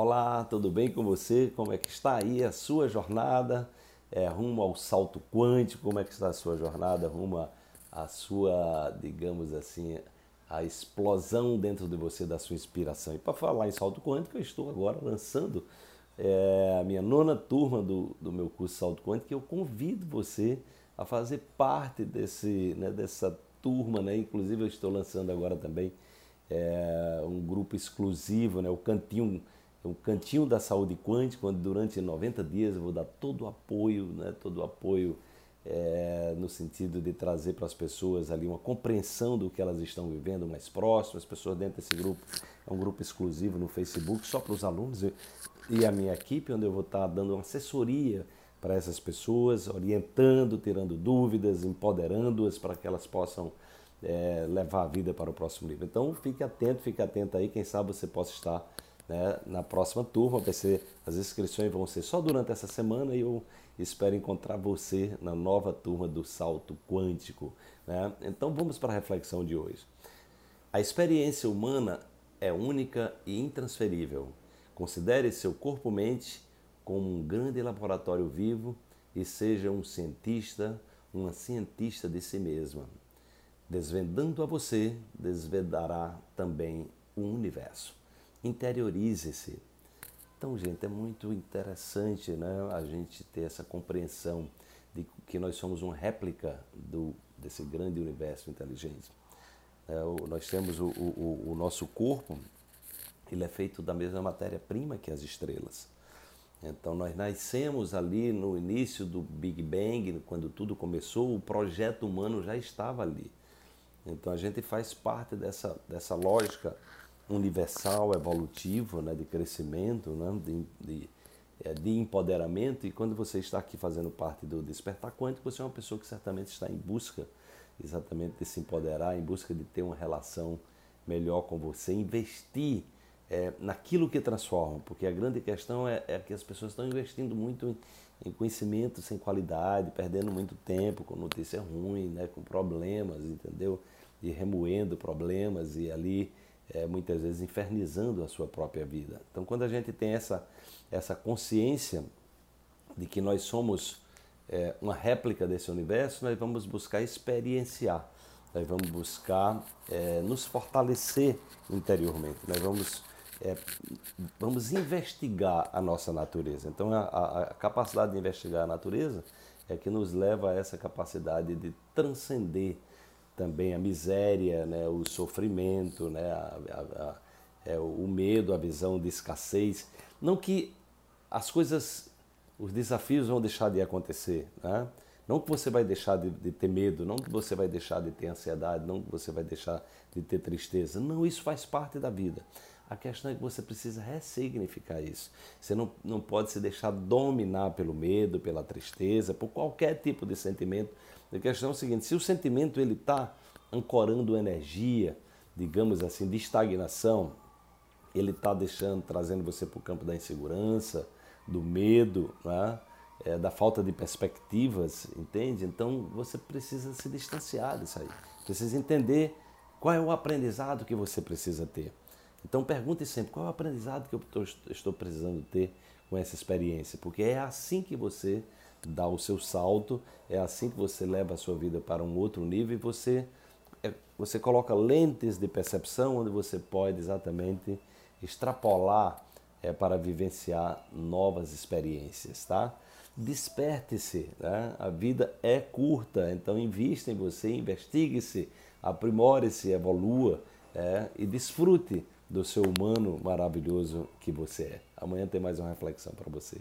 Olá, tudo bem com você? Como é que está aí a sua jornada é, rumo ao salto quântico? Como é que está a sua jornada rumo à sua, digamos assim, a explosão dentro de você da sua inspiração? E para falar em salto quântico, eu estou agora lançando é, a minha nona turma do, do meu curso Salto Quântico, que eu convido você a fazer parte desse, né, dessa turma, né? Inclusive eu estou lançando agora também é, um grupo exclusivo, né? O Cantinho, o Cantinho da Saúde Quântica, onde durante 90 dias eu vou dar todo o apoio, né? Todo o apoio é, no sentido de trazer para as pessoas ali uma compreensão do que elas estão vivendo mais próximas, as pessoas dentro desse grupo, é um grupo exclusivo no Facebook, só para os alunos e a minha equipe, onde eu vou estar dando uma assessoria para essas pessoas, orientando, tirando dúvidas, empoderando-as para que elas possam é, levar a vida para o próximo nível. Então fique atento, fique atento aí, quem sabe você possa estar né, na próxima turma. Vai ser, as inscrições vão ser só durante essa semana e eu espero encontrar você na nova turma do Salto Quântico. Né? Então vamos para a reflexão de hoje. A experiência humana é única e intransferível. Considere seu corpo-mente como um grande laboratório vivo e seja um cientista, uma cientista de si mesma. Desvendando a você, desvendará também o universo. Interiorize-se. Então, gente, é muito interessante né, a gente ter essa compreensão de que nós somos uma réplica do, desse grande universo inteligente. É, o, nós temos o, o, o nosso corpo, ele é feito da mesma matéria-prima que as estrelas. Então nós nascemos ali no início do Big Bang, quando tudo começou, o projeto humano já estava ali. Então a gente faz parte dessa, dessa lógica universal, evolutiva, né, de crescimento, né, de, de, é, de empoderamento. E quando você está aqui fazendo parte do Despertar Quântico, você é uma pessoa que certamente está em busca exatamente de se empoderar, em busca de ter uma relação melhor com você, investir é, naquilo que transforma, porque a grande questão é, é que as pessoas estão investindo muito em, em, conhecimento sem qualidade, perdendo muito tempo com notícia ruim, né, com problemas, entendeu? E remoendo problemas e ali é, muitas vezes infernizando a sua própria vida. Então, quando a gente tem essa, essa consciência de que nós somos é, uma réplica desse universo, nós vamos buscar experienciar, nós vamos buscar é, nos fortalecer interiormente, nós vamos é, vamos investigar a nossa natureza. Então, a, a, a, capacidade de investigar a natureza é que nos leva a essa capacidade de transcender também a miséria, né, o sofrimento, né, a, é, o medo, a visão de escassez. Não que as coisas, os desafios vão deixar de acontecer, né? Não que você vai deixar de, de, ter medo, não que você vai deixar de ter ansiedade, não que você vai deixar de ter tristeza. Não, isso faz parte da vida. A questão é que você precisa ressignificar isso. Você não, não pode se deixar dominar pelo medo, pela tristeza, por qualquer tipo de sentimento. A questão é o seguinte: se o sentimento ele está ancorando energia, digamos assim, de estagnação, ele está deixando, trazendo você para o campo da insegurança, do medo, né? é, da falta de perspectivas, entende? Então você precisa se distanciar disso aí. Precisa entender qual é o aprendizado que você precisa ter. Então pergunte sempre qual é o aprendizado que eu estou precisando ter com essa experiência, porque é assim que você dá o seu salto, é assim que você leva a sua vida para um outro nível e você, é, você coloca lentes de percepção onde você pode exatamente extrapolar é, para vivenciar novas experiências, tá? Desperte-se, né? a vida é curta, então invista em você, investigue-se, aprimore-se, evolua é, e desfrute do seu humano maravilhoso que você é. Amanhã tem mais uma reflexão para você.